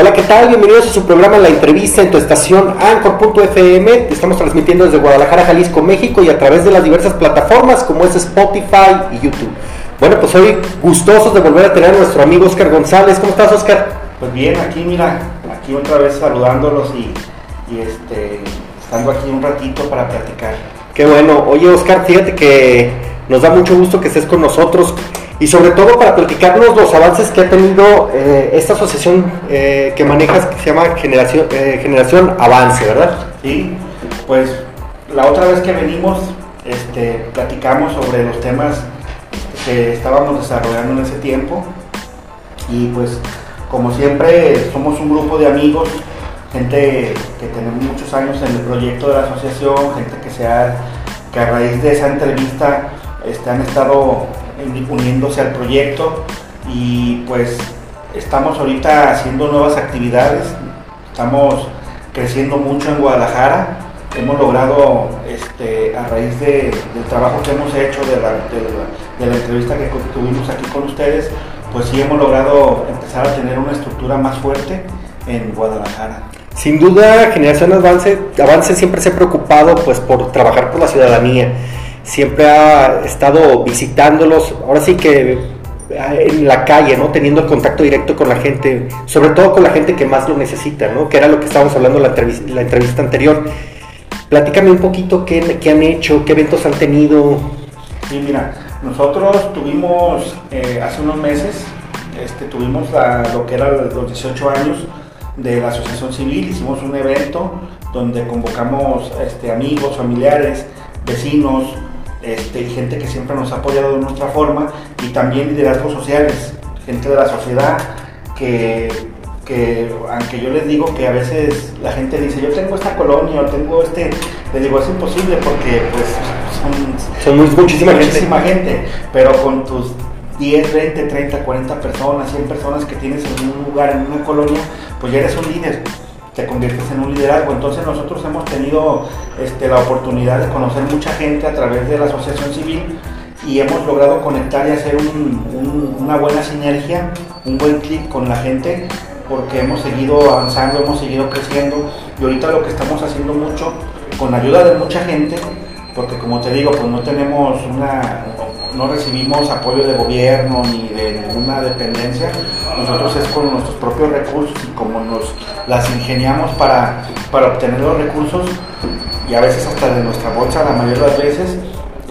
Hola, ¿qué tal? Bienvenidos a su programa La Entrevista en tu estación Anchor.fm. Estamos transmitiendo desde Guadalajara, Jalisco, México y a través de las diversas plataformas como es Spotify y YouTube. Bueno, pues hoy gustosos de volver a tener a nuestro amigo Oscar González. ¿Cómo estás, Oscar? Pues bien, aquí mira, aquí otra vez saludándolos y, y este, estando aquí un ratito para platicar. Qué bueno. Oye, Oscar, fíjate que nos da mucho gusto que estés con nosotros y sobre todo para platicarnos los avances que ha tenido eh, esta asociación eh, que manejas que se llama Generación, eh, Generación Avance, ¿verdad? Sí, pues la otra vez que venimos este, platicamos sobre los temas que estábamos desarrollando en ese tiempo y pues como siempre somos un grupo de amigos, gente que tenemos muchos años en el proyecto de la asociación, gente que, se ha, que a raíz de esa entrevista este, han estado uniéndose al proyecto y pues estamos ahorita haciendo nuevas actividades, estamos creciendo mucho en Guadalajara, hemos logrado este, a raíz del trabajo que hemos hecho, de la, de la, entrevista que tuvimos aquí con ustedes, pues sí hemos logrado empezar a tener una estructura más fuerte en Guadalajara. Sin duda, Generación Avance, Avance siempre se ha preocupado pues por trabajar por la ciudadanía siempre ha estado visitándolos, ahora sí que ah, en la calle, ¿no? Teniendo contacto directo con la gente, sobre todo con la gente que más lo necesita, ¿no? Que era lo que estábamos hablando en la entrevista, la entrevista anterior. Platícame un poquito qué, qué, han hecho, qué eventos han tenido. Sí, mira, nosotros tuvimos eh, hace unos meses, este, tuvimos lo que era los 18 años de la Asociación Civil, hicimos un evento donde convocamos este, amigos, familiares, vecinos, este, gente que siempre nos ha apoyado de nuestra forma y también liderazgos sociales, gente de la sociedad que, aunque yo les digo que a veces la gente dice yo tengo esta colonia o tengo este, les digo es imposible porque pues son, muchísima, muchísima gente. pero con tus 10, 20, 30, 40 personas, 100 personas que tienes en un lugar, en una colonia, pues ya eres un líder te conviertes en un liderazgo. Entonces nosotros hemos tenido este, la oportunidad de conocer mucha gente a través de la asociación civil y hemos logrado conectar y hacer una buena sinergia, un buen clic con la gente porque hemos seguido avanzando, hemos seguido creciendo y ahorita lo que estamos haciendo mucho, con ayuda de mucha gente, porque como te digo, pues no tenemos una, no recibimos apoyo de gobierno ni de ninguna dependencia, nosotros es con nuestros propios recursos y como nos las ingeniamos para, para obtener los recursos y a veces hasta de nuestra bolsa la mayoría de las veces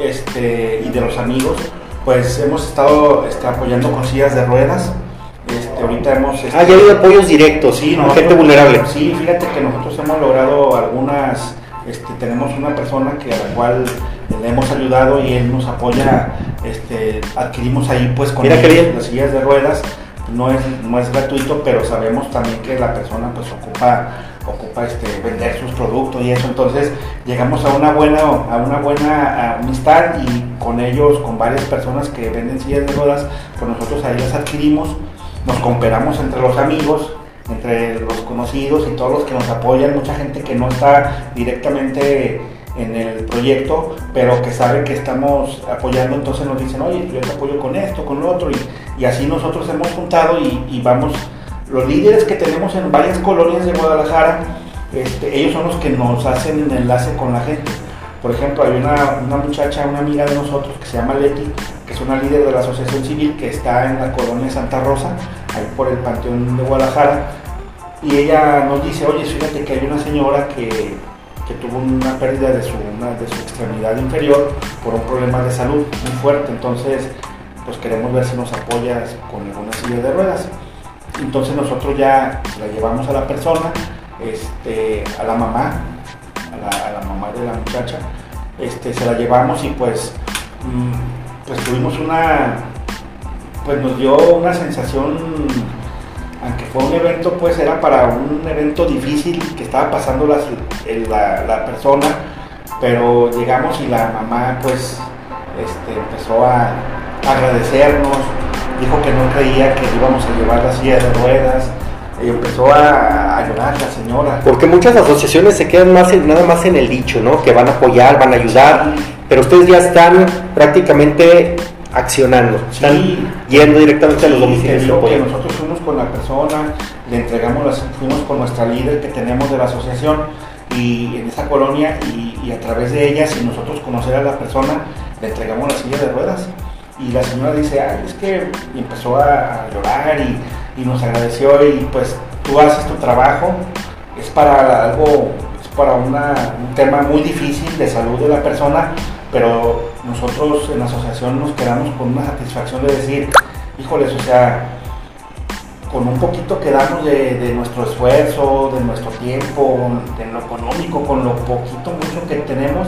este, y de los amigos, pues hemos estado este, apoyando con sillas de ruedas. Este, ahorita hemos... Este, ah, ya hay apoyos directos, sí, no, gente vulnerable. Sí, fíjate que nosotros hemos logrado algunas, este, tenemos una persona que a la cual le hemos ayudado y él nos apoya, este, adquirimos ahí pues con las sillas de ruedas no es, no es gratuito, pero sabemos también que la persona pues ocupa, ocupa este, vender sus productos y eso, entonces llegamos a una buena, a una buena amistad y con ellos, con varias personas que venden sillas de ruedas, pues nosotros ahí las adquirimos, nos cooperamos entre los amigos, entre los conocidos y todos los que nos apoyan, mucha gente que no está directamente en el proyecto, pero que sabe que estamos apoyando, entonces nos dicen, oye, yo te apoyo con esto, con lo otro, y, así nosotros hemos juntado y, vamos, los líderes que tenemos en varias colonias de Guadalajara, este, ellos son los que nos hacen el enlace con la gente. Por ejemplo, hay una, una, muchacha, una amiga de nosotros que se llama Leti, que es una líder de la asociación civil que está en la colonia Santa Rosa, ahí por el Panteón de Guadalajara, y ella nos dice, oye, fíjate que hay una señora que que tuvo una pérdida de su, de su extremidad inferior por un problema de salud muy fuerte. Entonces, pues queremos ver si nos apoyas con alguna silla de ruedas. Entonces nosotros ya la llevamos a la persona, este, a la mamá, a la, mamá de la muchacha, este, se la llevamos y pues, mm, pues tuvimos una, pues nos dio una sensación aunque fue un evento, pues era para un evento difícil que estaba pasando la, la, persona, pero llegamos y la mamá pues este, empezó a agradecernos, dijo que no creía que íbamos a llevar la silla de ruedas, y empezó a, a llorar la señora. Porque muchas asociaciones se quedan más nada más en el dicho, ¿no? Que van a apoyar, van a ayudar, pero ustedes ya están prácticamente accionando, están yendo directamente a los domicilios. Que nosotros fuimos con la persona, le entregamos, las, fuimos con nuestra líder que tenemos de la asociación y en esa colonia y, a través de ella, sin nosotros conocer a la persona, le entregamos la silla de ruedas. Y la señora dice, Ay, es que empezó a, llorar y, y, nos agradeció y pues tú haces tu trabajo, es para algo, es para un tema muy difícil de salud de la persona, pero nosotros en la asociación nos quedamos con una satisfacción de decir, híjoles, o sea, con un poquito que damos de, nuestro esfuerzo, de nuestro tiempo, de lo económico, con lo poquito, mucho que tenemos,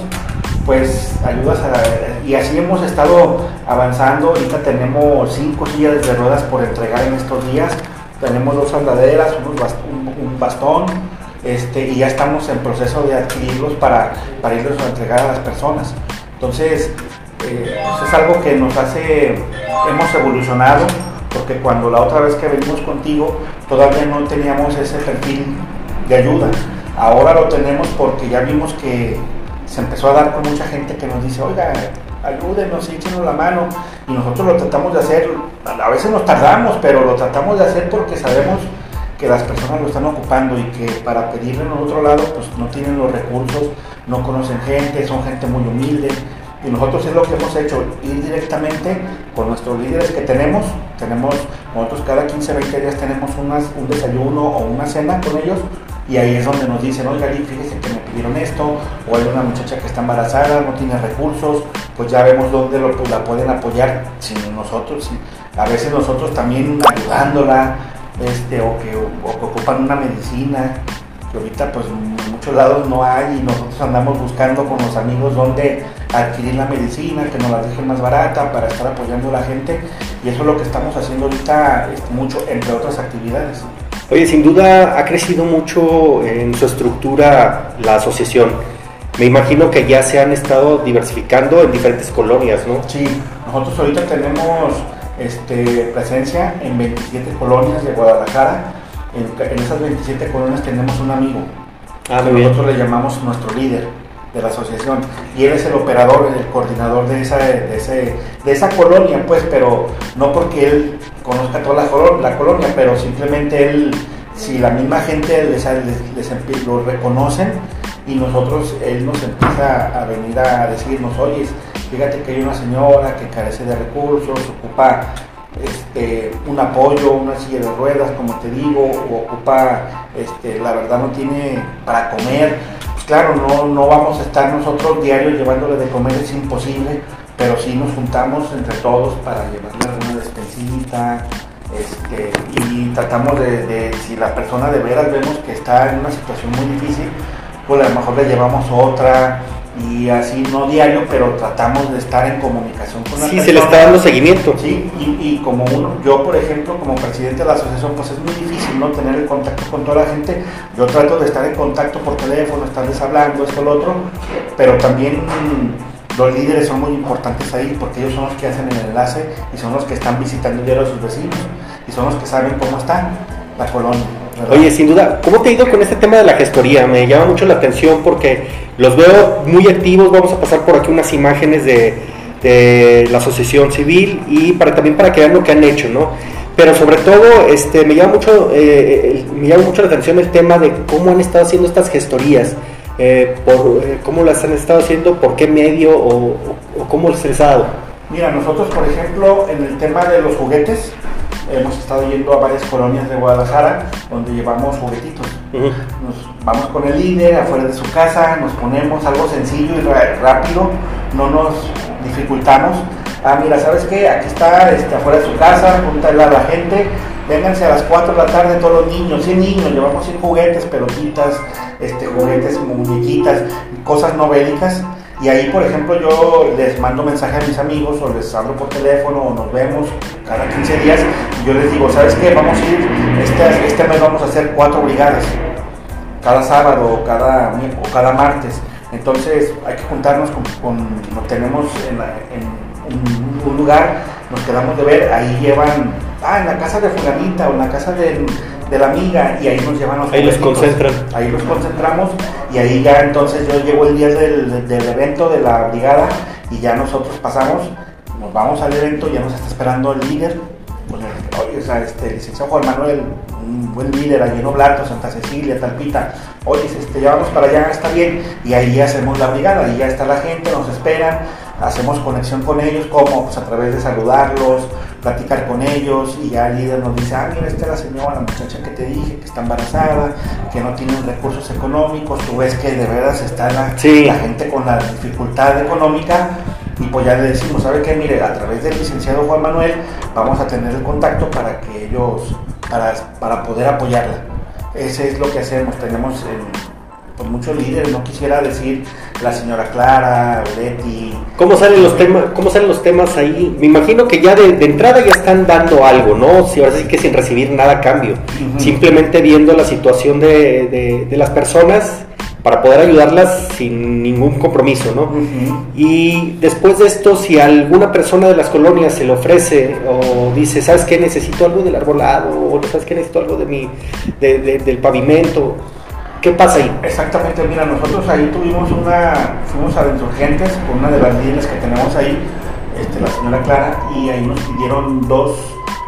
pues ayudas a... Y así hemos estado avanzando, ahorita tenemos cinco sillas de ruedas por entregar en estos días, tenemos dos andaderas, un, bastón, este, y ya estamos en proceso de adquirirlos para, irlos a entregar a las personas. Entonces, eh, pues es algo que nos hace, hemos evolucionado, porque cuando la otra vez que venimos contigo todavía no teníamos ese perfil de ayuda. Ahora lo tenemos porque ya vimos que se empezó a dar con mucha gente que nos dice, oiga, ayúdenos, échenos la mano. Y nosotros lo tratamos de hacer, a veces nos tardamos, pero lo tratamos de hacer porque sabemos que las personas lo están ocupando y que para pedirle en otro lado, pues no tienen los recursos, no conocen gente, son gente muy humilde. Y nosotros es lo que hemos hecho, ir directamente con nuestros líderes que tenemos. Tenemos, nosotros cada 15, 20 días tenemos unas, un desayuno o una cena con ellos y ahí es donde nos dicen, oiga, fíjese que me pidieron esto, o hay una muchacha que está embarazada, no tiene recursos, pues ya vemos dónde lo, pues, la pueden apoyar sin nosotros. A veces nosotros también ayudándola, este, o, que, o que ocupan una medicina, que ahorita pues muchos lados no hay y nosotros andamos buscando con los amigos dónde adquirir la medicina, que nos la dejen más barata para estar apoyando a la gente y eso es lo que estamos haciendo ahorita este, mucho, entre otras actividades. Oye, sin duda ha crecido mucho en su estructura la asociación. Me imagino que ya se han estado diversificando en diferentes colonias, ¿no? Sí, nosotros ahorita tenemos este, presencia en 27 colonias de Guadalajara. En, esas 27 colonias tenemos un amigo. Ah, nosotros le llamamos nuestro líder de la asociación y él es el operador, el coordinador de esa, de, ese, de esa colonia, pues, pero no porque él conozca toda la, la colonia, pero simplemente él, si la misma gente les, les, lo reconocen y nosotros, él nos empieza a venir a decirnos, oye, fíjate que hay una señora que carece de recursos, ocupa este, un apoyo, una silla de ruedas, como te digo, o ocupa, este, la verdad no tiene para comer, claro, no, no vamos a estar nosotros diarios llevándole de comer, es imposible, pero sí nos juntamos entre todos para llevarle alguna despensita, este, y tratamos de, si la persona de veras vemos que está en una situación muy difícil, pues a lo mejor le llevamos otra, y así no diario, pero tratamos de estar en comunicación con la sí, se le está dando seguimiento. Sí, y, como uno, yo por ejemplo, como presidente de la asociación, pues es muy difícil no tener el contacto con toda la gente. Yo trato de estar en contacto por teléfono, estarles hablando, esto, lo otro, pero también los líderes son muy importantes ahí porque ellos son los que hacen el enlace y son los que están visitando diario a sus vecinos y son los que saben cómo está la colonia. Oye, sin duda, ¿cómo te ha ido con este tema de la gestoría? Me llama mucho la atención porque los veo muy activos. Vamos a pasar por aquí unas imágenes de, la asociación civil y para también para que vean lo que han hecho, ¿no? Pero sobre todo, este, me llama mucho, eh, me llama mucho la atención el tema de cómo han estado haciendo estas gestorías, eh, por, eh, cómo las han estado haciendo, por qué medio o, o cómo les ha dado. Mira, nosotros, por ejemplo, en el tema de los juguetes, hemos estado yendo a varias colonias de Guadalajara donde llevamos juguetitos. Nos vamos con el líder afuera de su casa, nos ponemos algo sencillo y rápido, no nos dificultamos. Ah, mira, ¿sabes qué? Aquí está este, afuera de su casa, júntale a la gente, vénganse a las 4 de la tarde todos los niños, 100 niños, llevamos 100 juguetes, pelotitas, este, juguetes, muñequitas, cosas no bélicas y ahí, por ejemplo, yo les mando mensaje a mis amigos o les hablo por teléfono o nos vemos cada 15 días y yo les digo, ¿sabes qué? Vamos a ir, este, este mes vamos a hacer cuatro brigadas, cada sábado o cada, o cada martes. Entonces hay que juntarnos con, nos tenemos en, un lugar, nos quedamos de ver, ahí llevan, ah, en la casa de fulanita o en la casa de de la amiga y ahí nos llevan los Ahí los concentran. Ahí los concentramos y ahí ya entonces yo llego el día del, del, evento de la brigada y ya nosotros pasamos, nos vamos al evento, ya nos está esperando el líder, pues oye, o sea, este, licenciado Juan Manuel, un buen líder, allí en Oblato, Santa Cecilia, Talpita, oye, este, ya vamos para allá, está bien, y ahí hacemos la brigada, ahí ya está la gente, nos esperan, hacemos conexión con ellos, como pues a través de saludarlos, platicar con ellos, y ya el líder nos dice, ah, mira, esta es la señora, la muchacha que te dije, que está embarazada, que no tiene recursos económicos, tú ves que de veras está la, la gente con la dificultad económica, y pues ya le decimos, ¿sabe qué? Mire, a través del licenciado Juan Manuel vamos a tener el contacto para que ellos, para, para poder apoyarla. Ese es lo que hacemos, tenemos pues, muchos líderes, no quisiera decir la señora Clara, Betty. ¿Cómo salen los temas, cómo salen los temas ahí? Me imagino que ya de, entrada ya están dando algo, ¿no? Si ahora sí que sin recibir nada a cambio, simplemente viendo la situación de, de, de las personas para poder ayudarlas sin ningún compromiso, ¿no? Y después de esto, si alguna persona de las colonias se le ofrece o dice, ¿sabes qué? Necesito algo del arbolado, o ¿sabes qué? Necesito algo de mi, del pavimento, ¿qué pasa ahí? Exactamente, mira, nosotros ahí tuvimos una, fuimos a Insurgentes con una de las líderes que tenemos ahí, este, la señora Clara, y ahí nos pidieron dos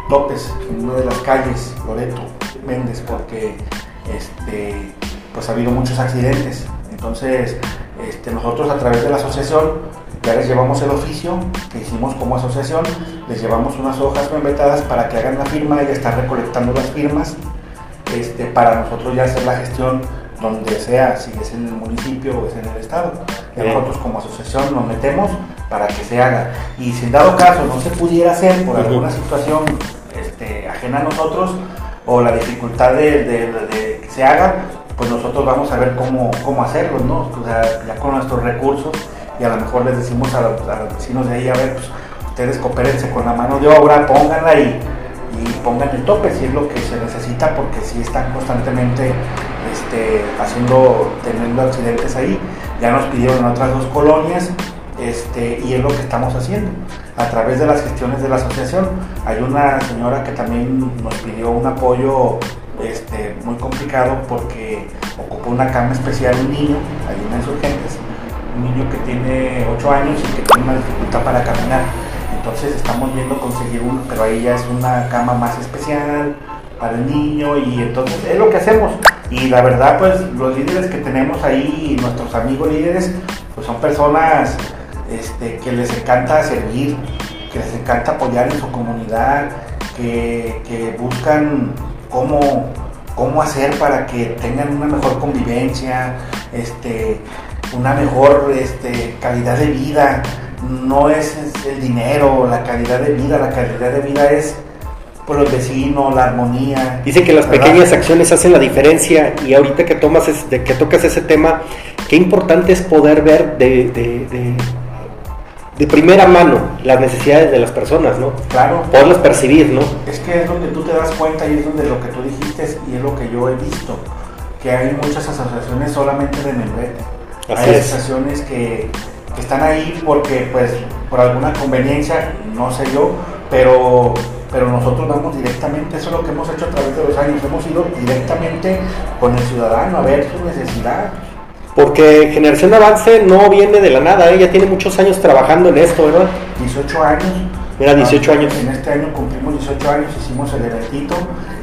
topes en una de las calles, Loreto, Méndez, porque este pues ha habido muchos accidentes. Entonces, este, nosotros a través de la asociación ya les llevamos el oficio que hicimos como asociación, les llevamos unas hojas membetadas para que hagan la firma, ella está recolectando las firmas este, para nosotros ya hacer la gestión donde sea, si es en el municipio o es en el estado. nosotros como asociación nos metemos para que se haga. Y si en dado caso no se pudiera hacer por alguna situación este, ajena a nosotros o la dificultad de, de que se haga, pues nosotros vamos a ver cómo, cómo hacerlo, ¿no? O sea, ya con nuestros recursos y a lo mejor les decimos a, los, vecinos de ahí, a ver, pues ustedes coopérense con la mano de obra, pónganla y, y pongan el tope si es lo que se necesita porque si están constantemente este, haciendo, teniendo accidentes ahí. Ya nos pidieron otras dos colonias este, y es lo que estamos haciendo a través de las gestiones de la asociación. Hay una señora que también nos pidió un apoyo este, muy complicado porque ocupó una cama especial un niño, hay en Insurgentes, un niño que tiene 8 años y que tiene una dificultad para caminar. Entonces estamos viendo conseguir uno, pero ahí ya es una cama más especial para el niño y entonces es lo que hacemos. Y la verdad, pues los líderes que tenemos ahí, nuestros amigos líderes, pues son personas este, que les encanta servir, que les encanta apoyar en su comunidad, que, que buscan cómo, cómo hacer para que tengan una mejor convivencia, este, una mejor este, calidad de vida. No es el dinero, la calidad de vida, la calidad de vida es por los vecinos, la armonía. Dicen que las pequeñas acciones hacen la diferencia y ahorita que, tomas que tocas ese tema, qué importante es poder ver de de primera mano las necesidades de las personas, ¿no? Claro. Poderlas percibir, ¿no? Es que es donde tú te das cuenta y es donde lo que tú dijiste y es lo que yo he visto, que hay muchas asociaciones solamente de membrete. hay asociaciones que, que, están ahí porque, pues, por alguna conveniencia, no sé yo, pero, pero nosotros vamos directamente, eso es lo que hemos hecho a través de los años, hemos ido directamente con el ciudadano a ver su necesidad porque Generación Avance no viene de la nada, ella tiene muchos años trabajando en esto, ¿verdad? 18 años. Mira, 18 ah, años. En este año cumplimos 18 años, hicimos el eventito.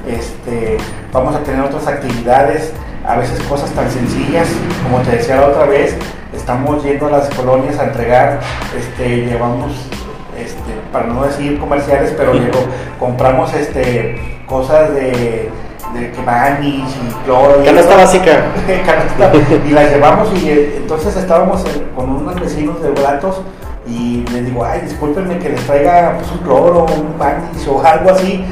Este, vamos a tener otras actividades, a veces cosas tan sencillas, como te decía la otra vez, estamos yendo a las colonias a entregar, este, llevamos, este, para no decir comerciales, pero compramos este, cosas de de que y cloro. Canasta básica. y la llevamos y eh, entonces estábamos con unos vecinos de Blatos y les digo, ay, discúlpenme que les traiga pues, un cloro, un bandis o algo así.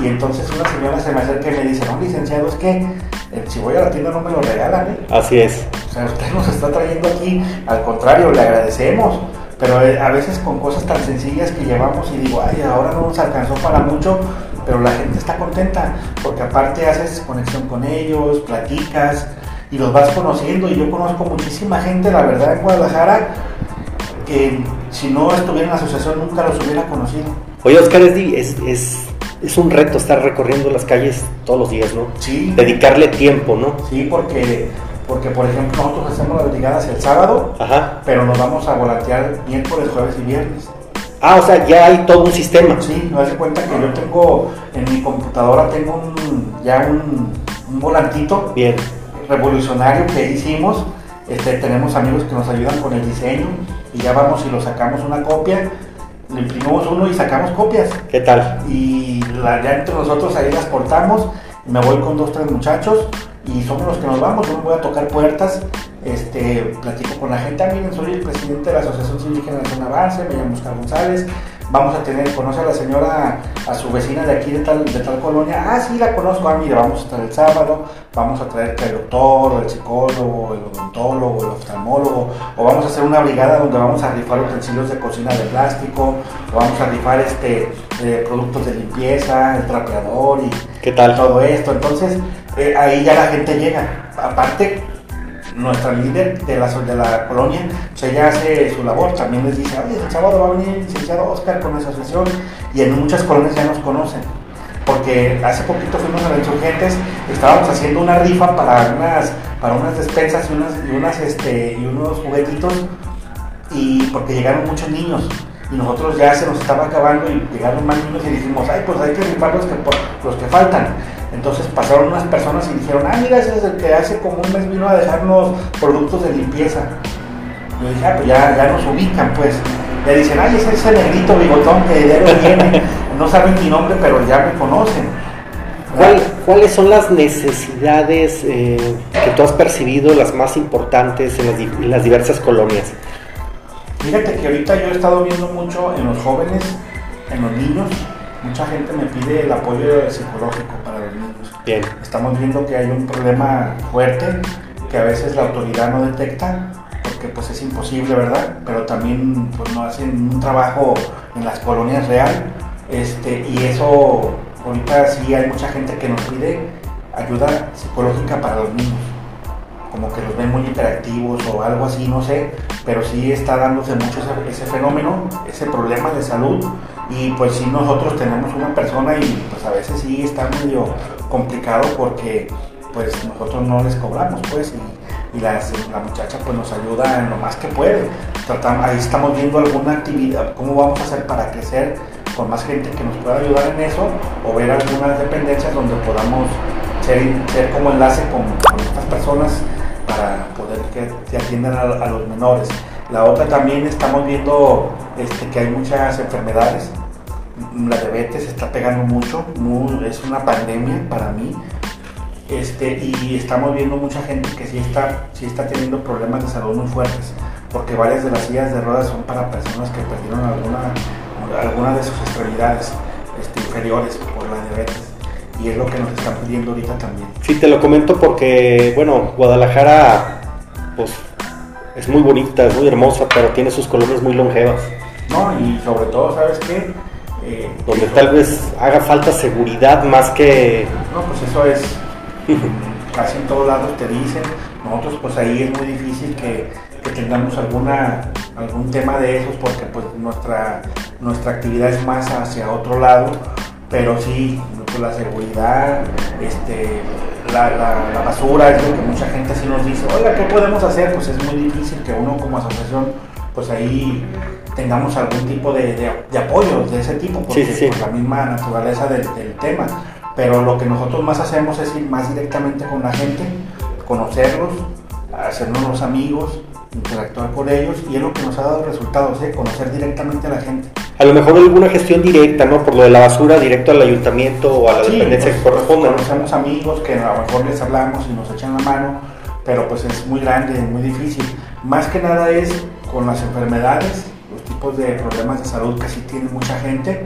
Y entonces una señora se me acerca y me dice, no, licenciado, es que eh, si voy a la tienda no me lo regalan, ¿eh? Así es. O sea, usted nos está trayendo aquí, al contrario, le agradecemos. Pero a veces con cosas tan sencillas que llevamos y digo, ay, ahora no nos alcanzó para mucho, pero la gente está contenta porque aparte haces conexión con ellos, platicas y los vas conociendo y yo conozco muchísima gente, la verdad, en Guadalajara que si no estuviera en la asociación nunca los hubiera conocido. Oye, Oscar, es, es, es un reto estar recorriendo las calles todos los días, ¿no? Sí. Dedicarle tiempo, ¿no? Sí, porque, porque por ejemplo, nosotros hacemos las brigadas el sábado, Ajá. pero nos vamos a volantear miércoles, jueves y viernes. Ah, o sea, ya hay todo un sistema. Sí, me das cuenta que yo tengo, en mi computadora tengo un, ya un, un volantito Bien. revolucionario que hicimos. Este, tenemos amigos que nos ayudan con el diseño y ya vamos y lo sacamos una copia, le imprimimos uno y sacamos copias. ¿Qué tal? Y la, ya entre nosotros ahí las portamos, me voy con dos, tres muchachos y somos los que nos vamos, yo me voy a tocar puertas, este, platico con la gente, ah, miren, soy el presidente de la Asociación de Zona Avance, me llamo Oscar González, vamos a tener, conoce a la señora, a su vecina de aquí de tal, de tal colonia, ah, sí, la conozco, ah, mire, vamos a estar el sábado, vamos a traer el doctor, el psicólogo, el odontólogo, el oftalmólogo, o vamos a hacer una brigada donde vamos a rifar utensilios de cocina de plástico, o vamos a rifar este, eh, productos de limpieza, el trapeador y ¿Qué tal? todo esto, entonces eh, ahí ya la gente llega, aparte nuestra líder de la, de la colonia, pues ella hace su labor, también les dice, oye, el sábado va a venir el licenciado Oscar con la asociación y en muchas colonias ya nos conocen. Porque hace poquito fuimos a los insurgentes, estábamos haciendo una rifa para unas, para unas despensas y, unas, y, unas, este, y unos juguetitos. Y porque llegaron muchos niños nosotros ya se nos estaba acabando y llegaron más niños y dijimos, ay, pues hay que rifar los que, los que faltan. Entonces pasaron unas personas y dijeron, ah, mira, ese es el que hace como un mes vino a dejarnos productos de limpieza. Yo dije, ah, pues ya, ya nos ubican, pues. Le dicen, ay, ese es el negrito bigotón que él viene. no saben mi nombre, pero ya me conocen. ¿Cuál, ¿Cuáles son las necesidades eh, que tú has percibido, las más importantes en en las diversas colonias? Fíjate que ahorita yo he estado viendo mucho en los jóvenes, en los niños, mucha gente me pide el apoyo psicológico para los niños. Bien. Estamos viendo que hay un problema fuerte que a veces la autoridad no detecta porque pues es imposible, ¿verdad? Pero también pues no hacen un trabajo en las colonias real. Este, y eso ahorita sí hay mucha gente que nos pide ayuda psicológica para los niños como que los ven muy interactivos o algo así, no sé, pero sí está dándose mucho ese, ese, fenómeno, ese problema de salud y pues sí nosotros tenemos una persona y pues a veces sí está medio complicado porque pues nosotros no les cobramos pues y, la muchacha pues nos ayuda en lo más que puede. Tratamos, ahí estamos viendo alguna actividad, cómo vamos a hacer para crecer con más gente que nos pueda ayudar en eso o ver algunas dependencias donde podamos ser, como enlace con estas personas para poder que se atiendan a, los menores. La otra también estamos viendo este, que hay muchas enfermedades. La diabetes está pegando mucho, es una pandemia para mí. Este, y estamos viendo mucha gente que sí está, sí está teniendo problemas de salud muy fuertes, porque varias de las sillas de ruedas son para personas que perdieron alguna, alguna de sus extremidades este, inferiores por la diabetes y es lo que nos están pidiendo ahorita también. Sí, te lo comento porque, bueno, Guadalajara, pues es muy bonita, es muy hermosa, pero tiene sus colonias muy longevas. No, y sobre todo, ¿sabes qué? Eh, Donde tal vez haga falta seguridad más que... No, pues eso es, casi en todos lados te dicen, nosotros pues ahí es muy difícil que, que tengamos alguna, algún tema de esos porque pues nuestra, nuestra actividad es más hacia otro lado, pero sí, pues, la seguridad, este, la, la, la, basura, es lo que mucha gente así nos dice, oiga, ¿qué podemos hacer? Pues es muy difícil que uno como asociación, pues ahí tengamos algún tipo de, de, de apoyo de ese tipo, porque sí, la misma naturaleza del, del, tema. Pero lo que nosotros más hacemos es ir más directamente con la gente, conocerlos, hacernos los amigos, interactuar con ellos y es lo que nos ha dado resultados, ¿eh? conocer directamente a la gente. A lo mejor alguna gestión directa, ¿no? Por lo de la basura, directo al ayuntamiento o a la sí, dependencia pues, que corresponda. Pues, conocemos amigos que a lo mejor les hablamos y nos echan la mano, pero pues es muy grande, muy difícil. Más que nada es con las enfermedades, los tipos de problemas de salud que sí tiene mucha gente,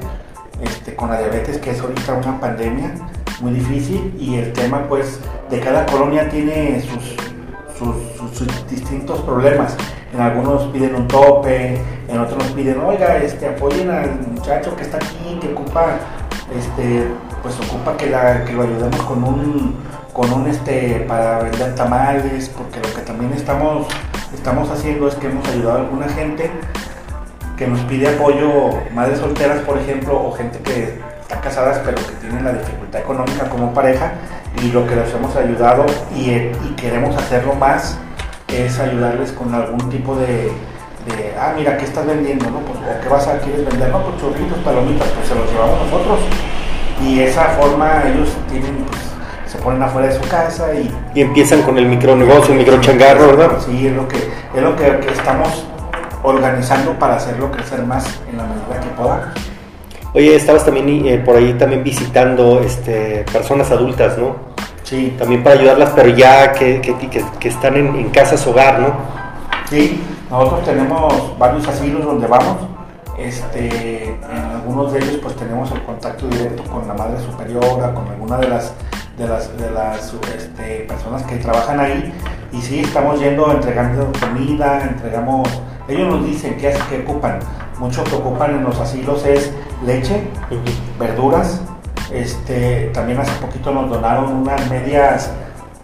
este, con la diabetes que es ahorita una pandemia muy difícil y el tema pues de cada colonia tiene sus, sus, sus, sus, distintos problemas. En algunos piden un tope, en otros nos piden, oiga, este, apoyen al muchacho que está aquí, que ocupa, este, pues ocupa que, la, que lo ayudemos con un, con un, este, para vender tamales, porque lo que también estamos, estamos haciendo es que hemos ayudado a alguna gente que nos pide apoyo, madres solteras, por ejemplo, o gente que está casadas pero que tienen la dificultad económica como pareja, y lo que les hemos ayudado y, y, queremos hacerlo más es ayudarles con algún tipo de, de, ah, mira, ¿qué estás vendiendo? ¿no? Pues, ¿O qué vas a quieres vender? No, pues churritos, palomitas, pues se los llevamos nosotros. Y esa forma ellos tienen, pues, se ponen afuera de su casa y... Y empiezan con el micronegocio, el microchangarro, ¿verdad? Sí, es lo que, es lo que, que estamos organizando para hacerlo crecer más en la medida que podamos. Oye, estabas también eh, por ahí también visitando este, personas adultas, ¿no? Sí. También para ayudarlas, pero ya que, que, que, están en, en, casas hogar, ¿no? Sí, nosotros tenemos varios asilos donde vamos. Este, en algunos de ellos pues tenemos el contacto directo con la madre superiora, con alguna de las de las, de las este, personas que trabajan ahí y sí estamos yendo entregando comida, entregamos, ellos nos dicen qué, qué ocupan, mucho que ocupan en los asilos es leche, verduras, este, también hace poquito nos donaron unas medias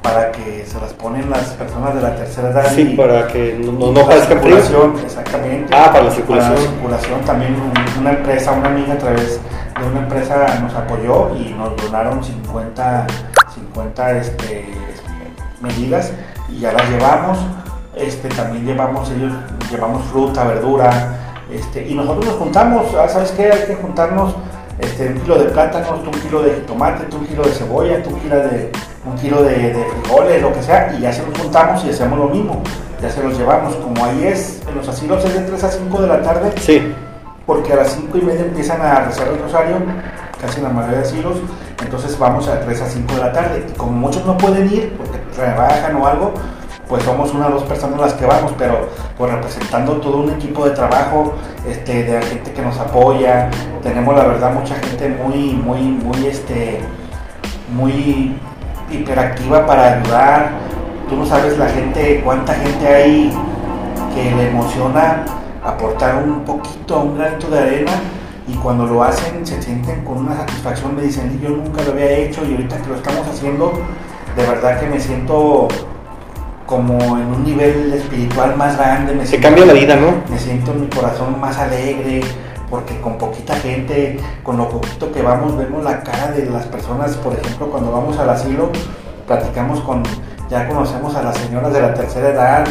para que se las ponen las personas de la tercera edad. Sí, para que no, no, no circulación, exactamente. Ah, para la circulación. Para la circulación también una empresa, una amiga a través de una empresa nos apoyó y nos donaron 50, 50 este, medidas y ya las llevamos. Este, también llevamos ellos, llevamos fruta, verdura, este, y nosotros nos juntamos, ah, ¿sabes qué? Hay que juntarnos este, un kilo de plátanos, un kilo de tomate, un kilo de cebolla, un kilo de, un kilo de, frijoles, lo que sea, y ya se nos juntamos y hacemos lo mismo, ya se los llevamos. Como ahí es, en los asilos es de 3 a 5 de la tarde, sí. porque a las 5 y media empiezan a rezar el rosario, casi en la mayoría de asilos, entonces vamos a 3 a 5 de la tarde. Y como muchos no pueden ir, porque trabajan o algo, pues somos una o dos personas las que vamos, pero pues representando todo un equipo de trabajo, este, de gente que nos apoya, tenemos la verdad mucha gente muy, muy, muy, este, muy hiperactiva para ayudar. Tú no sabes la gente, cuánta gente hay que le emociona aportar un poquito, un granito de arena y cuando lo hacen se sienten con una satisfacción, me dicen, yo nunca lo había hecho y ahorita que lo estamos haciendo, de verdad que me siento como en un nivel espiritual más grande. Me Se cambia la vida, ¿no? Me siento en mi corazón más alegre, porque con poquita gente, con lo poquito que vamos, vemos la cara de las personas, por ejemplo, cuando vamos al asilo, platicamos con, ya conocemos a las señoras de la tercera edad,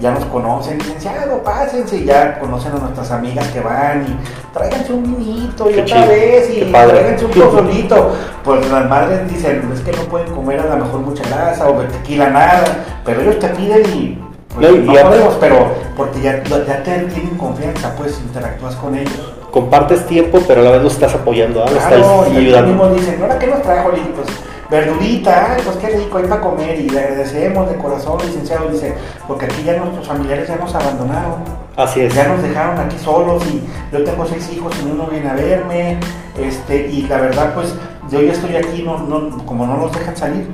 ya nos conocen, licenciado, pásense, y ya conocen a nuestras amigas que van y tráiganse un vinito y otra vez y tráiganse un pozolito. Pues las madres dicen, es que no pueden comer a lo mejor mucha grasa o tequila nada, pero ellos te piden y pues, no, podemos, pero porque ya, ya te tienen confianza, pues interactúas con ellos. Compartes tiempo, pero a la vez los estás apoyando, ¿ah? claro, estás y ayudando. mismos dicen, ¿ahora qué nos trajo? pues verdurita, pues qué rico, hay para comer y le agradecemos de corazón, licenciado, dice, porque aquí ya nuestros familiares ya nos abandonaron. Así es. Ya nos dejaron aquí solos y yo tengo seis hijos y uno viene a verme, este, y la verdad pues yo ya estoy aquí, no, no, como no nos dejan salir,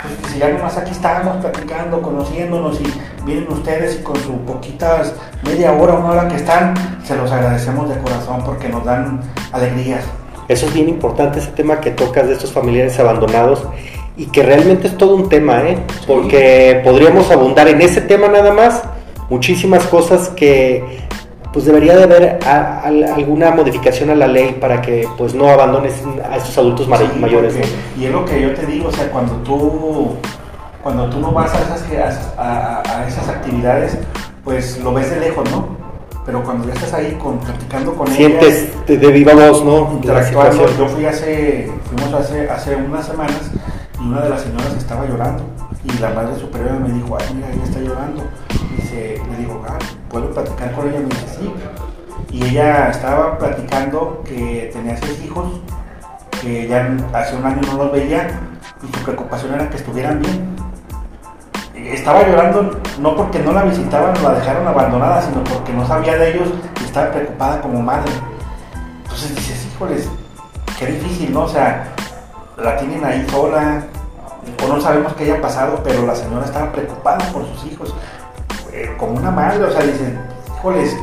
pues si ya nomás aquí estamos platicando, conociéndonos y vienen ustedes y con sus poquitas media hora, una hora que están, se los agradecemos de corazón porque nos dan alegrías. Eso es bien importante, ese tema que tocas de estos familiares abandonados y que realmente es todo un tema, ¿eh? porque podríamos abundar en ese tema nada más, muchísimas cosas que pues debería de haber alguna modificación a la ley para que pues no abandones a estos adultos mayores. Y es lo que yo te digo, o sea, cuando tú, cuando tú no vas a esas, a esas actividades, pues lo ves de lejos, ¿no? Pero cuando ya estás ahí con, platicando con Sientes ellas, de, de viva voz, ¿no? Interactuando. Yo fui hace, fuimos hace, hace unas semanas y una de las señoras estaba llorando y la madre superior me dijo, ay, mira, ella está llorando. Y dice, le digo, ah, ¿puedo platicar con ella? Me dice, sí. Y ella estaba platicando que tenía seis hijos, que ya hace un año no los veía y su preocupación era que estuvieran bien estaba llorando no porque no la visitaban o la dejaron abandonada, sino porque no sabía de ellos y estaba preocupada como madre. Entonces dices, híjoles, qué difícil, ¿no? O sea, la tienen ahí sola, o no sabemos qué haya pasado, pero la señora estaba preocupada por sus hijos, eh, como una madre, o sea, dicen, híjoles,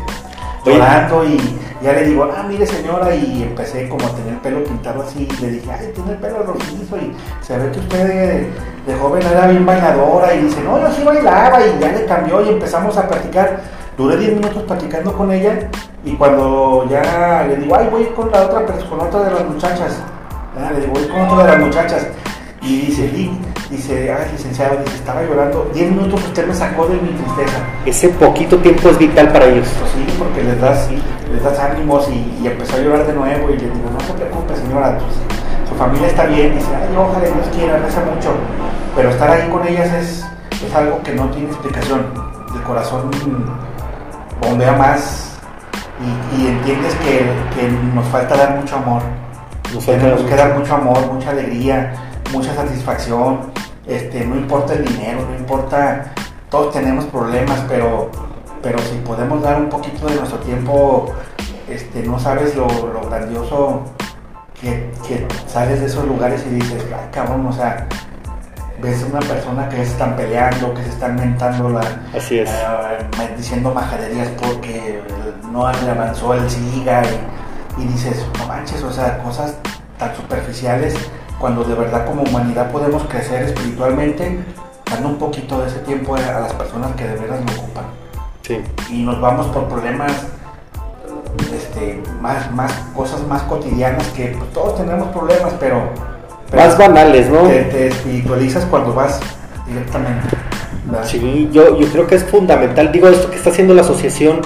llorando y ya le digo, ah, mire señora, y empecé como a tener el pelo pintado así, y le dije, ay, tiene el pelo rojizo, y se ve que usted de, joven era bien bailadora, y dice, no, yo sí bailaba, y ya le cambió, y empezamos a practicar, duré 10 minutos platicando con ella, y cuando ya le digo, ay, voy con la otra, con otra de las muchachas, le digo, voy con otra de las muchachas, y dice, dice, ay, licenciado, dice, estaba llorando, 10 minutos usted me sacó de mi tristeza. Ese poquito tiempo es vital para ellos. Pues sí, porque les das, les das ánimos y, empezó a llorar de nuevo y le digo, no se preocupe señora, pues, su familia está bien, y dice, ay, ojalá Dios quiera, reza mucho, pero estar ahí con ellas es, es algo que no tiene explicación, el corazón bombea más y, entiendes que, que, nos falta dar mucho amor. Nos Tenemos que dar mucho amor, mucha alegría, mucha satisfacción. Este, no importa el dinero, no importa, todos tenemos problemas, pero, pero si podemos dar un poquito de nuestro tiempo, este, no sabes lo, grandioso que, que, sales de esos lugares y dices, ay cabrón, o sea, ves una persona que se están peleando, que se están mentando la, Así es. Diciendo majaderías porque no le avanzó el siga y, y, dices, no manches, o sea, cosas tan superficiales cuando de verdad como humanidad podemos crecer espiritualmente, dando un poquito de ese tiempo a las personas que de veras lo ocupan. Sí. Y nos vamos por problemas, este, más, más cosas más cotidianas que pues, todos tenemos problemas, pero más banales, ¿no? Te, espiritualizas cuando vas directamente. Sí, yo, yo creo que es fundamental. Digo, esto que está haciendo la asociación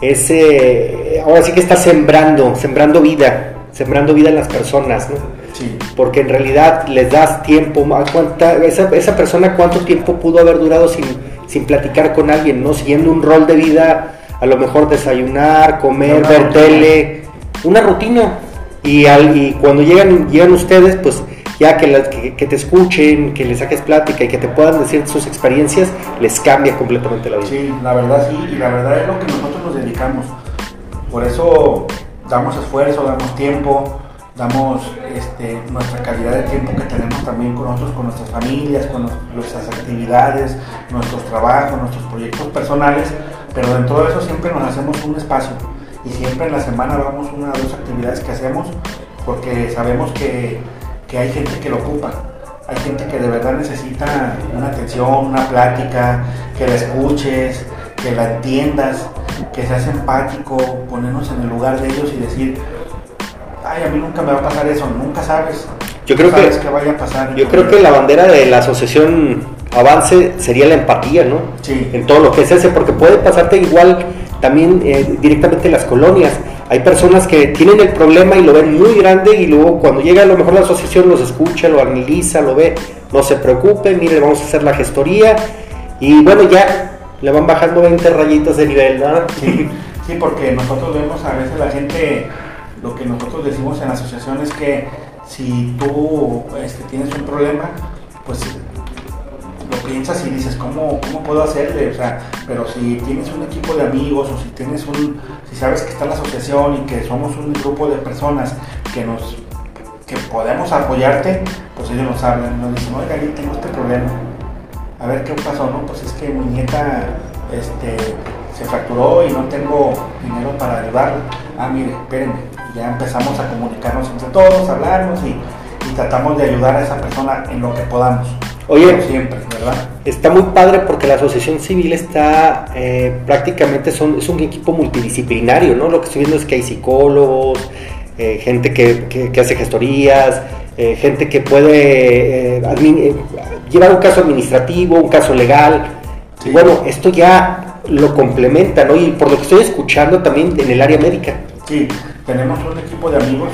es, eh, ahora sí que está sembrando, sembrando vida, sembrando vida en las personas, ¿no? Sí. Porque en realidad les das tiempo, cuánta, esa, esa persona cuánto tiempo pudo haber durado sin, sin platicar con alguien, ¿no? Siguiendo un rol de vida, a lo mejor desayunar, comer, ver tele, una rutina y, al, y cuando llegan, llegan ustedes, pues ya que, que, te escuchen, que les saques plática y que te puedan decir sus experiencias, les cambia completamente la vida. Sí, la verdad sí, y la verdad es lo que nosotros nos dedicamos. Por eso damos esfuerzo, damos tiempo, damos este, nuestra calidad de tiempo que tenemos también con nosotros, con nuestras familias, con nuestras actividades, nuestros trabajos, nuestros proyectos personales, pero dentro de eso siempre nos hacemos un espacio y siempre en la semana vamos una o dos actividades que hacemos porque sabemos que, hay gente que lo ocupa. Hay gente que de verdad necesita una atención, una plática, que la escuches, que la entiendas, que seas empático, ponernos en el lugar de ellos y decir, ay, a mí nunca me va a pasar eso, nunca sabes. Yo creo que, vaya a pasar. Yo creo que la bandera de la asociación Avance sería la empatía, ¿no? Sí. En todo lo que es ese, porque puede pasarte igual también eh, directamente en las colonias. Hay personas que tienen el problema y lo ven muy grande y luego cuando llega a lo mejor la asociación los escucha, lo analiza, lo ve, no se preocupe, mire, vamos a hacer la gestoría y bueno, ya le van bajando 20 rayitos de nivel, ¿no? Sí, sí, porque nosotros vemos a veces la gente, lo que nosotros decimos en la asociación es que si tú este, tienes un problema, pues lo piensas y dices, ¿cómo, ¿cómo puedo hacerle? O sea, pero si tienes un equipo de amigos o si tienes un, si sabes que está la asociación y que somos un grupo de personas que nos, que podemos apoyarte, pues ellos nos hablan, nos dicen, oiga, yo tengo este problema. A ver qué pasó, ¿no? Pues es que mi nieta este, se fracturó y no tengo dinero para ayudarla. Ah, mire, espérenme. Ya empezamos a comunicarnos entre todos, a hablarnos y, y tratamos de ayudar a esa persona en lo que podamos. Oye, siempre, ¿verdad? Está muy padre porque la asociación civil está eh, prácticamente son, es un equipo multidisciplinario, ¿no? Lo que estoy viendo es que hay psicólogos, eh, gente que, hace gestorías, eh, gente que puede llevar un caso administrativo, un caso legal. bueno, esto ya lo complementa, ¿no? Y por lo que estoy escuchando también en el área médica. Sí, tenemos un equipo de amigos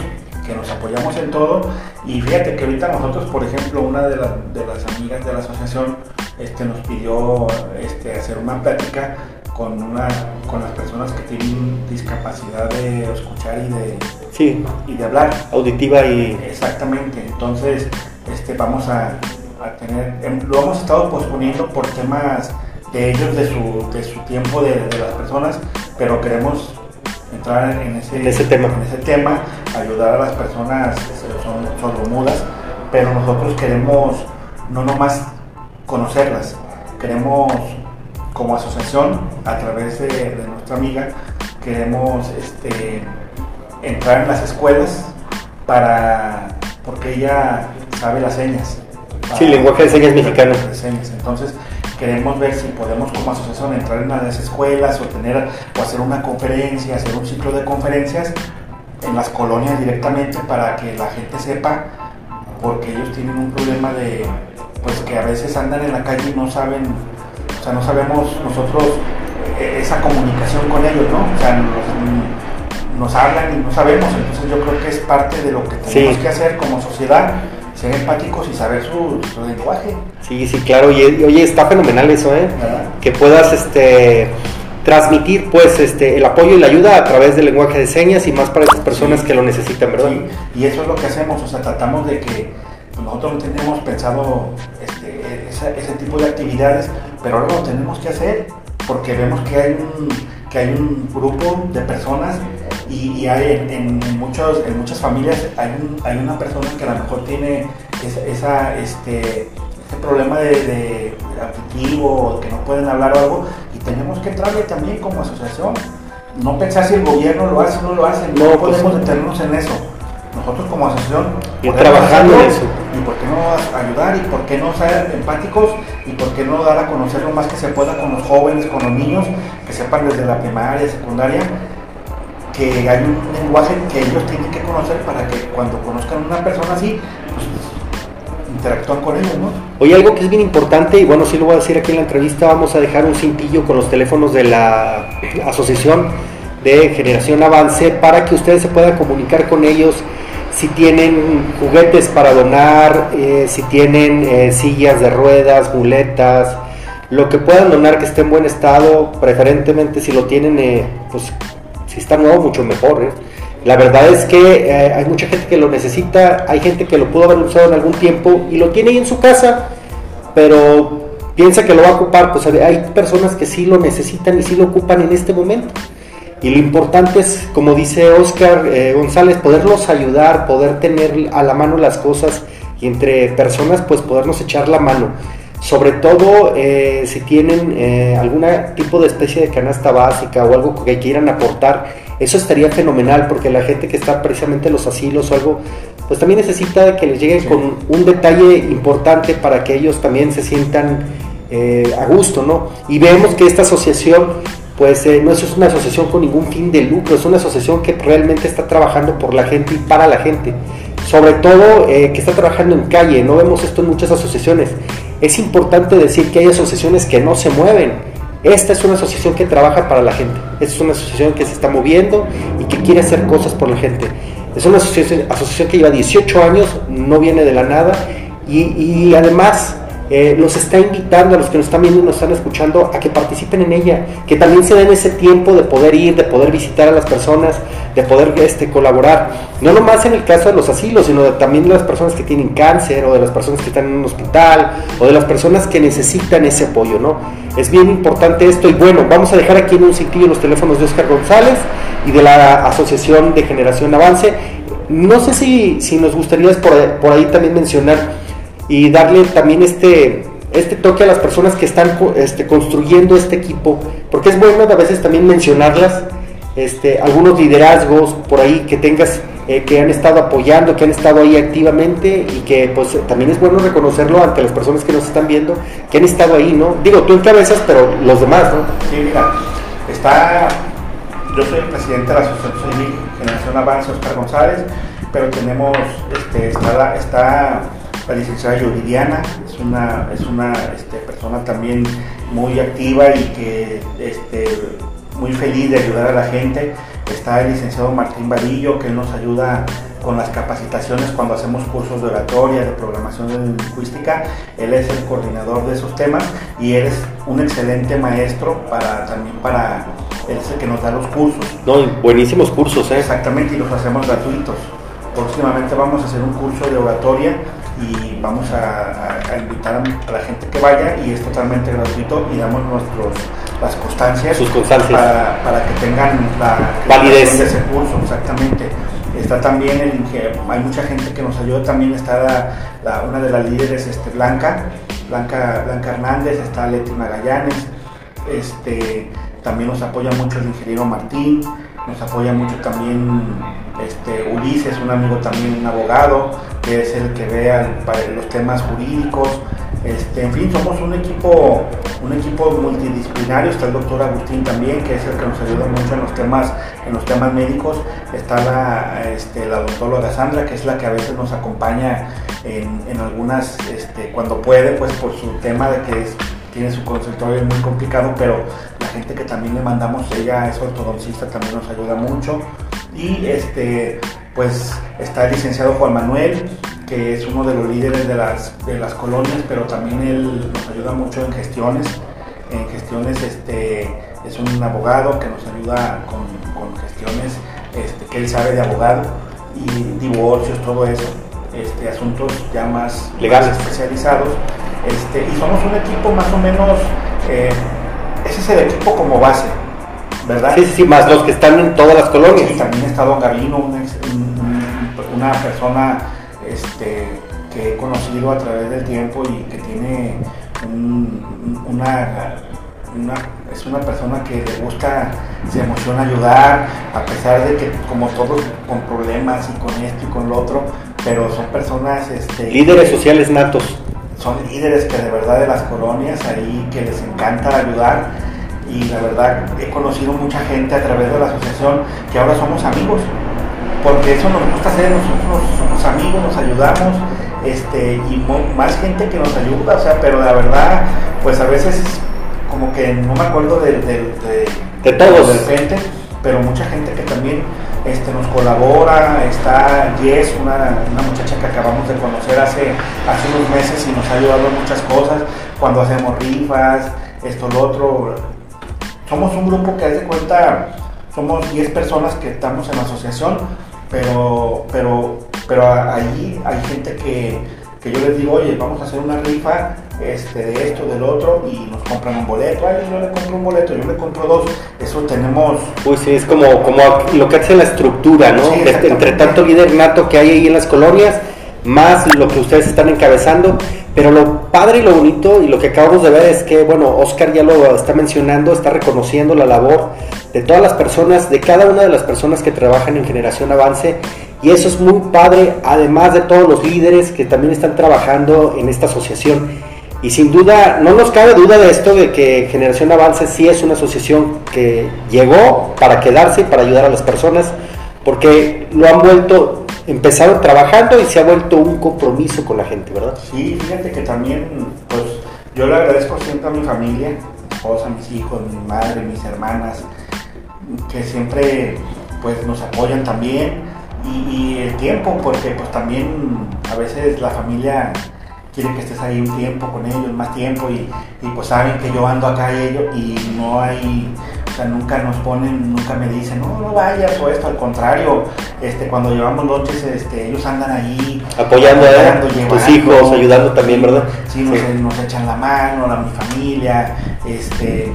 que nos apoyamos en todo. Y fíjate que ahorita nosotros, por ejemplo, una de, de las amigas de la asociación este, nos pidió este, hacer una plática con, una, con las personas que tienen discapacidad de escuchar y de, sí, y de hablar. Auditiva y... Exactamente, entonces este, vamos a, a tener, em, lo hemos estado posponiendo por temas de ellos, de su, de su tiempo, de, de las personas, pero queremos entrar en ese, ese, tema. en ese tema, ayudar a las personas que son sordomudas, pero nosotros queremos no nomás conocerlas, queremos como asociación, a través de, nuestra amiga, queremos este, entrar en las escuelas para, porque ella sabe las señas. Sí, lenguaje de señas mexicano. Entonces, queremos ver si podemos como asociación entrar en las escuelas o tener o hacer una conferencia, hacer un ciclo de conferencias en las colonias directamente para que la gente sepa porque ellos tienen un problema de pues que a veces andan en la calle y no saben, o sea, no sabemos nosotros eh, esa comunicación con ellos, ¿no? O sea, nos, hablan y no sabemos, entonces yo creo que es parte de lo que tenemos que hacer como sociedad, ser empáticos y saber su, lenguaje. Sí, sí, claro, y oye, está fenomenal eso, ¿eh? Que puedas, este transmitir pues este el apoyo y la ayuda a través del lenguaje de señas y más para esas personas que lo necesitan, ¿verdad? Sí, y eso es lo que hacemos, o sea, tratamos de que nosotros no tenemos pensado este, ese, tipo de actividades, pero ahora lo tenemos que hacer porque vemos que hay un, que hay un grupo de personas y, hay en, muchos, en muchas familias hay, hay una persona que a lo mejor tiene esa, este, ese problema de, de, afectivo, que no pueden hablar o algo, y tenemos que entrarle también como asociación. No pensar si el gobierno lo hace o no lo hace, no, pues podemos detenernos en eso. Nosotros como asociación y trabajando en eso. y ayudar y por qué no ser empáticos y por qué no dar a conocer lo más que se pueda con los jóvenes, con los niños, que sepan desde la primaria, secundaria, que hay un lenguaje que ellos tienen que conocer para que cuando conozcan a una persona así, pues interactúan con ellos, ¿no? Oye, algo que es bien importante, y bueno, sí lo voy a decir aquí en la entrevista, vamos a dejar un cintillo con los teléfonos de la asociación de Generación Avance para que ustedes se puedan comunicar con ellos si tienen juguetes para donar, eh, si tienen eh, sillas de ruedas, muletas, lo que puedan donar que esté en buen estado, preferentemente si lo tienen, eh, pues si está nuevo, mucho mejor. La verdad es que hay mucha gente que lo necesita, hay gente que lo pudo haber usado en algún tiempo y lo tiene ahí en su casa, pero piensa que lo va a ocupar, pues hay personas que sí lo necesitan y sí lo ocupan en este momento. Y lo importante es, como dice Oscar eh, González, poderlos ayudar, poder tener a la mano las cosas y entre personas pues podernos echar la mano. Sobre todo eh, si tienen eh, algún tipo de especie de canasta básica o algo que quieran aportar, eso estaría fenomenal porque la gente que está precisamente en los asilos o algo, pues también necesita que les lleguen con un detalle importante para que ellos también se sientan a gusto, ¿no? Y vemos que esta asociación pues eh, no es una asociación con ningún fin de lucro, es una asociación que realmente está trabajando por la gente y para la gente. Sobre todo eh, que está trabajando en calle, no vemos esto en muchas asociaciones. Es importante decir que hay asociaciones que no se mueven. Esta es una asociación que trabaja para la gente. Esta es una asociación que se está moviendo y que quiere hacer cosas por la gente. Es una asociación, que lleva 18 años, no viene de la nada y además eh, los está invitando a los que nos están viendo y nos están escuchando a que participen en ella, que también se den ese tiempo de poder ir, de poder visitar a las personas, de poder este, colaborar, no nomás en el caso de los asilos, sino también de las personas que tienen cáncer o de las personas que están en un hospital o de las personas que necesitan ese apoyo, ¿no? Es bien importante esto y bueno, vamos a dejar aquí en un sitio los teléfonos de Oscar González y de la Asociación de Generación Avance. No sé si, si nos gustaría por, por ahí también mencionar y darle también este, este toque a las personas que están este, construyendo este equipo, porque es bueno a veces también mencionarlas, este, algunos liderazgos por ahí que tengas eh, que han estado apoyando, que han estado ahí activamente y que pues también es bueno reconocerlo ante las personas que nos están viendo, que han estado ahí, ¿no? Digo, tú encabezas, pero los demás, ¿no? Sí, mira, está, yo soy el presidente de la Asociación Generación Avance, Oscar González, pero tenemos, este, está, está la licenciada Yuridiana, es una, es una este, persona también muy activa y que este, muy feliz de ayudar a la gente. Está el licenciado Martín Vadillo, que nos ayuda con las capacitaciones cuando hacemos cursos de oratoria, de programación de lingüística. Él es el coordinador de esos temas y él es un excelente maestro para también para él es el que nos da los cursos. No, buenísimos cursos, ¿eh? Exactamente, y los hacemos gratuitos. Próximamente vamos a hacer un curso de oratoria y vamos a, invitar a la gente que vaya y es totalmente gratuito y damos nuestros las constancias, Sus constancias. Para, que tengan la validez de ese curso, exactamente. Está también el hay mucha gente que nos ayuda, también está la, una de las líderes este, Blanca, Blanca, Blanca Hernández, está Leti Magallanes, este, también nos apoya mucho el ingeniero Martín, nos apoya mucho también este, Luis es un amigo también, un abogado, que es el que ve los temas jurídicos. Este, en fin, somos un equipo, un equipo multidisciplinario. Está el doctor Agustín también, que es el que nos ayuda mucho en los temas, en los temas médicos. Está la, este, la doctora Sandra, que es la que a veces nos acompaña en, en algunas, este, cuando puede, pues por su tema de que tiene su consultorio muy complicado, pero gente que también le mandamos, ella es ortodoncista, también nos ayuda mucho. Y este, pues está el licenciado Juan Manuel, que es uno de los líderes de las, de las colonias, pero también él nos ayuda mucho en gestiones. En gestiones este, es un abogado que nos ayuda con, con gestiones este, que él sabe de abogado y divorcios, todo eso, este, asuntos ya más legales especializados. Este, y somos un equipo más o menos, eh, ese es el equipo como base, ¿verdad? Sí, sí, más los que están en todas las colonias. Y también está Don Gavino, una persona este, que he conocido a través del tiempo y que tiene una, es una persona que le gusta, se emociona ayudar, a pesar de que como todos con problemas y con esto y con lo otro, pero son personas... Este, líderes sociales natos. Son líderes que de verdad de las colonias ahí que les encanta ayudar y la verdad he conocido mucha gente a través de la asociación que ahora somos amigos porque eso nos gusta hacer, nosotros somos amigos, nos ayudamos, este, y más gente que nos ayuda, o sea, pero la verdad, pues a veces como que no me acuerdo de, de, todos. De repente, pero mucha gente que también este, nos colabora, está Jess, una, muchacha que acabamos de conocer hace, hace unos meses y nos ha ayudado en muchas cosas, cuando hacemos rifas, esto, lo otro. Somos un grupo que, haz de cuenta, somos 10 personas que estamos en la asociación, pero, pero, pero ahí hay gente que, que yo les digo, oye, vamos a hacer una rifa este, de esto, del otro, y nos compran un boleto, ay, yo le compro un boleto, yo le compro dos, eso tenemos... Pues sí, es como, como lo que hace la estructura, ¿no? Entre tanto líder nato que hay ahí en las colonias, más lo que ustedes están encabezando, pero lo padre y lo bonito y lo que acabamos de ver es que, bueno, Oscar ya lo está mencionando, está reconociendo la labor de todas las personas, de cada una de las personas que trabajan en Generación Avance. Y eso es muy padre, además de todos los líderes que también están trabajando en esta asociación. Y sin duda, no nos cabe duda de esto, de que Generación Avance sí es una asociación que llegó para quedarse y para ayudar a las personas, porque lo han vuelto, empezaron trabajando y se ha vuelto un compromiso con la gente, ¿verdad? Sí, fíjate que también, pues yo le agradezco siempre a mi familia, mi esposa, mis hijos, mi madre, mis hermanas, que siempre pues nos apoyan también y, el tiempo porque pues también a veces la familia quiere que estés ahí un tiempo con ellos, más tiempo y, pues saben que yo ando acá y ellos y no hay, o sea, nunca nos ponen, nunca me dicen, no, no vayas o esto, al contrario, este, cuando llevamos noches, este, ellos andan ahí apoyando, a tus hijos, ayudando también, ¿verdad? Sí, nos, nos echan la mano, a mi familia, este,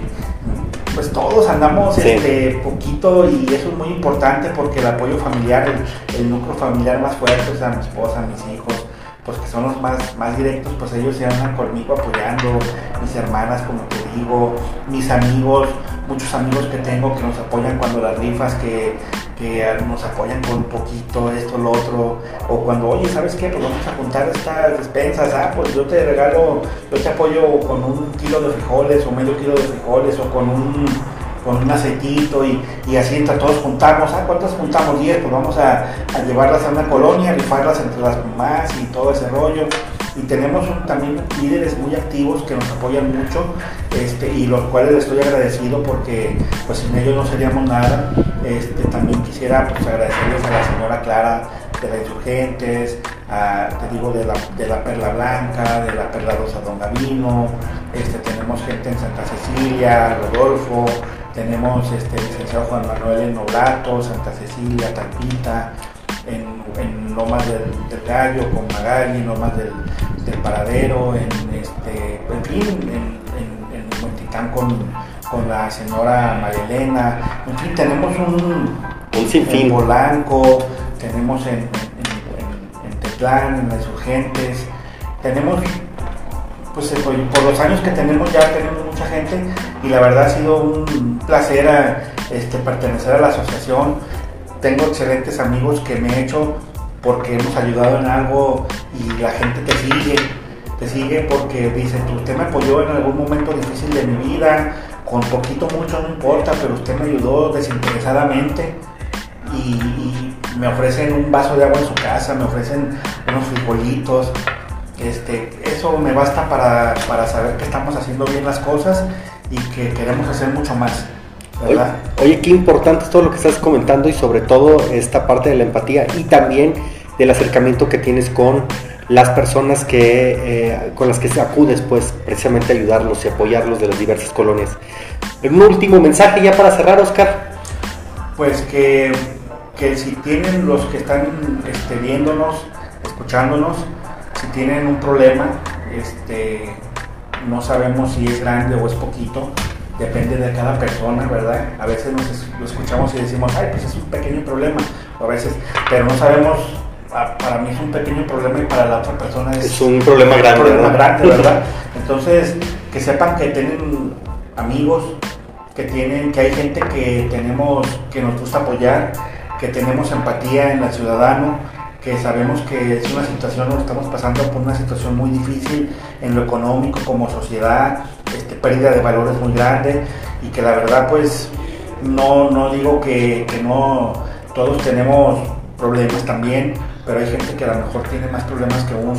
pues todos andamos este, poquito y eso es muy importante porque el apoyo familiar, el, núcleo familiar más fuerte, o sea, mi esposa, mis hijos, pues que son los más, más directos, pues ellos se andan conmigo apoyando, mis hermanas, como te digo, mis amigos, muchos amigos que tengo que nos apoyan cuando las rifas, que, nos apoyan con un poquito, esto, lo otro, o cuando, oye, ¿sabes qué? Pues vamos a juntar estas despensas, ah, pues yo te regalo, yo te apoyo con un kilo de frijoles o medio kilo de frijoles o con un con un aceitito y, así entre todos juntamos, ah, ¿cuántas juntamos? 10, pues vamos a, llevarlas a una colonia, rifarlas entre las mamás y todo ese rollo. Y tenemos también líderes muy activos que nos apoyan mucho este, y los cuales les estoy agradecido porque pues sin ellos no seríamos nada. Este, también quisiera pues, agradecerles a la señora Clara de la Insurgentes, te digo de la, de la Perla Blanca, de la Perla Rosa Don Gavino, este, tenemos gente en Santa Cecilia, Rodolfo, tenemos este, licenciado Juan Manuel en Noblato, Santa Cecilia, Tampita, en, en Lomas del, Gallo con Magali, en Lomas del, Paradero, en, este, en fin, en, con, con la señora María Elena, en fin, tenemos un, un sinfín. En Polanco, tenemos en, Tetlán, en las Urgentes, tenemos pues eh, por los años que tenemos ya tenemos mucha gente y la verdad ha sido un placer este, pertenecer a la asociación. Tengo excelentes amigos que me he hecho porque hemos ayudado en algo y la gente te sigue, te sigue porque dice, usted me apoyó en algún momento difícil de mi vida, con poquito, mucho, no importa, pero usted me ayudó desinteresadamente y, me ofrecen un vaso de agua en su casa, me ofrecen unos frijolitos. Este, eso me basta para, para saber que estamos haciendo bien las cosas y que queremos hacer mucho más. Oye, qué importante es todo lo que estás comentando y sobre todo esta parte de la empatía y también del acercamiento que tienes con las personas que, eh, con las que acudes, pues precisamente ayudarlos y apoyarlos de las diversas colonias. Un último mensaje ya para cerrar, Oscar. Pues que, que si tienen los que están este, viéndonos, escuchándonos, si tienen un problema, este, no sabemos si es grande o es poquito, depende de cada persona, ¿verdad? A veces nos, lo escuchamos y decimos, ay, pues es un pequeño problema, a veces, pero no sabemos, para mí es un pequeño problema y para la otra persona es, un problema grande. problema grande, ¿verdad? Entonces, que sepan que tienen amigos, que tienen, que hay gente que tenemos, que nos gusta apoyar, que tenemos empatía en el ciudadano, que sabemos que es una situación, nos estamos pasando por una situación muy difícil en lo económico como sociedad, pérdida de valores muy grande y que la verdad pues no, no digo que, no todos tenemos problemas también, pero hay gente que a lo mejor tiene más problemas que uno.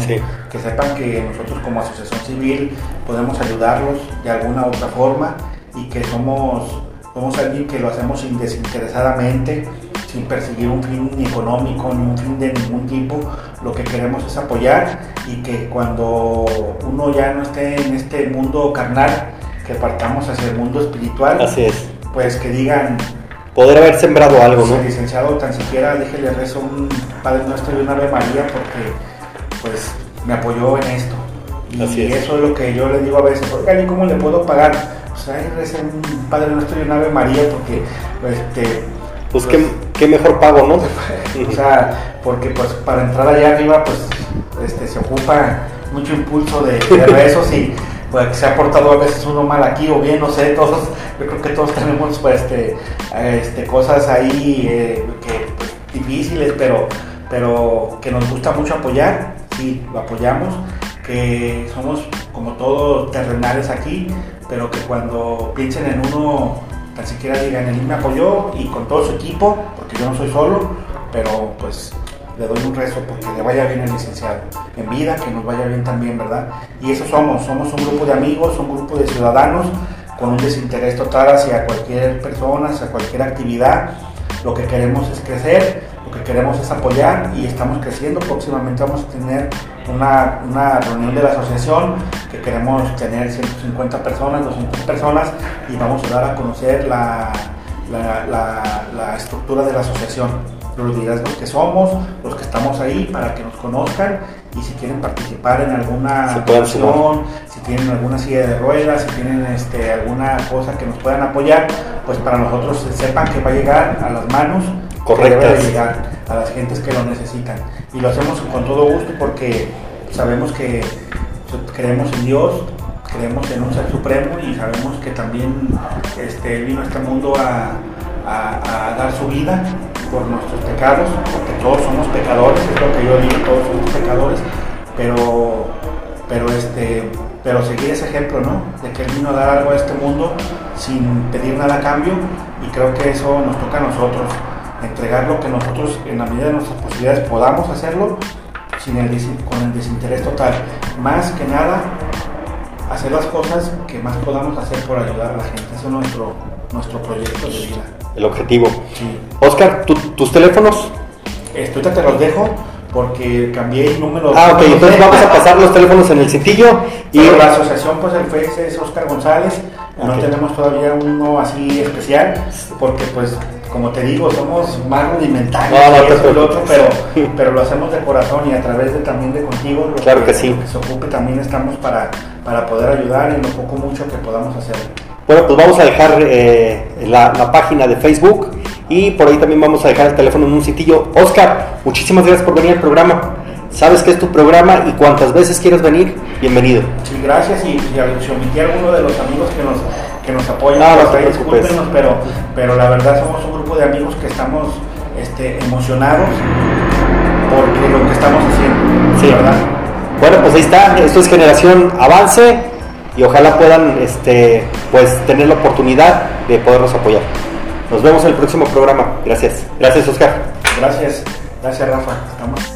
Que sepan que nosotros como asociación civil podemos ayudarlos de alguna u otra forma y que somos, somos alguien que lo hacemos desinteresadamente sin perseguir un fin económico ni un fin de ningún tipo. Lo que queremos es apoyar y que cuando uno ya no esté en este mundo carnal, que partamos hacia el mundo espiritual. Así es. Pues que digan. Poder haber sembrado algo, ¿no? licenciado, tan siquiera déjele rezo un Padre Nuestro y una Ave María porque pues me apoyó en esto. Y eso es lo que yo le digo a veces, oiga, ¿y cómo le puedo pagar? Pues ahí reza un Padre Nuestro y una Ave María porque este, pues, qué, qué, mejor pago, ¿no? o sea, porque pues para entrar allá arriba pues este, se ocupa mucho impulso de, de rezos y pues se ha portado a veces uno mal aquí o bien, no sé, todos, yo creo que todos tenemos pues este, este cosas ahí eh, que, pues, difíciles, pero, pero que nos gusta mucho apoyar, sí, lo apoyamos, que somos como todos terrenales aquí, pero que cuando piensen en uno tan siquiera digan, él me apoyó y con todo su equipo, porque yo no soy solo, pero pues le doy un rezo porque le vaya bien el licenciado en vida, que nos vaya bien también, ¿verdad? Y eso somos, somos un grupo de amigos, un grupo de ciudadanos con un desinterés total hacia cualquier persona, hacia cualquier actividad. Lo que queremos es crecer, lo que queremos es apoyar y estamos creciendo. Próximamente vamos a tener una, una reunión de la asociación que queremos tener 150 personas, 200 personas y vamos a dar a conocer la, la, la, estructura de la asociación, los liderazgos que somos, los que estamos ahí para que nos conozcan y si quieren participar en alguna acción, si tienen alguna silla de ruedas, si tienen este, alguna cosa que nos puedan apoyar, pues para nosotros sepan que va a llegar a las manos correctas. llegar a las gentes que lo necesitan. Y lo hacemos con todo gusto porque sabemos que creemos en Dios creemos en un ser supremo y sabemos que también este, vino a este mundo a, dar su vida por nuestros pecados, porque todos somos pecadores, es lo que yo digo, todos somos pecadores, pero, pero, este, pero seguir ese ejemplo, ¿no? De que Él vino a dar algo a este mundo sin pedir nada a cambio y creo que eso nos toca a nosotros, entregar lo que nosotros en la medida de nuestras posibilidades podamos hacerlo sin el, con el desinterés total. Más que nada, hacer las cosas que más podamos hacer por ayudar a la gente. Ese es nuestro, nuestro proyecto de vida. El objetivo. Sí. Oscar, ¿tus teléfonos? Te los dejo porque cambié el número. Ah, ok, entonces vamos a pasar los teléfonos en el cintillo. Y la asociación, pues el Face es Oscar González. No tenemos todavía uno así especial porque pues como te digo, somos más rudimentarios otro, pero, pero lo hacemos de corazón y a través de también de contigo, lo claro que, sí. se ocupe también estamos para, para poder ayudar en lo poco mucho que podamos hacer. Bueno, pues vamos a dejar eh, la, página de Facebook y por ahí también vamos a dejar el teléfono en un sitio. Oscar, muchísimas gracias por venir al programa. Sabes que es tu programa y cuantas veces quieras venir, bienvenido. Sí, gracias y, y a alguno de los amigos que nos que nos apoyan, ah, pero, pero la verdad somos un grupo de amigos que estamos este, emocionados porque lo que estamos haciendo, sí. ¿verdad? Bueno, pues ahí está, esto es generación avance y ojalá puedan este, pues, tener la oportunidad de podernos apoyar. Nos vemos en el próximo programa. Gracias. Gracias, Oscar. Gracias. Gracias, Rafa. Estamos...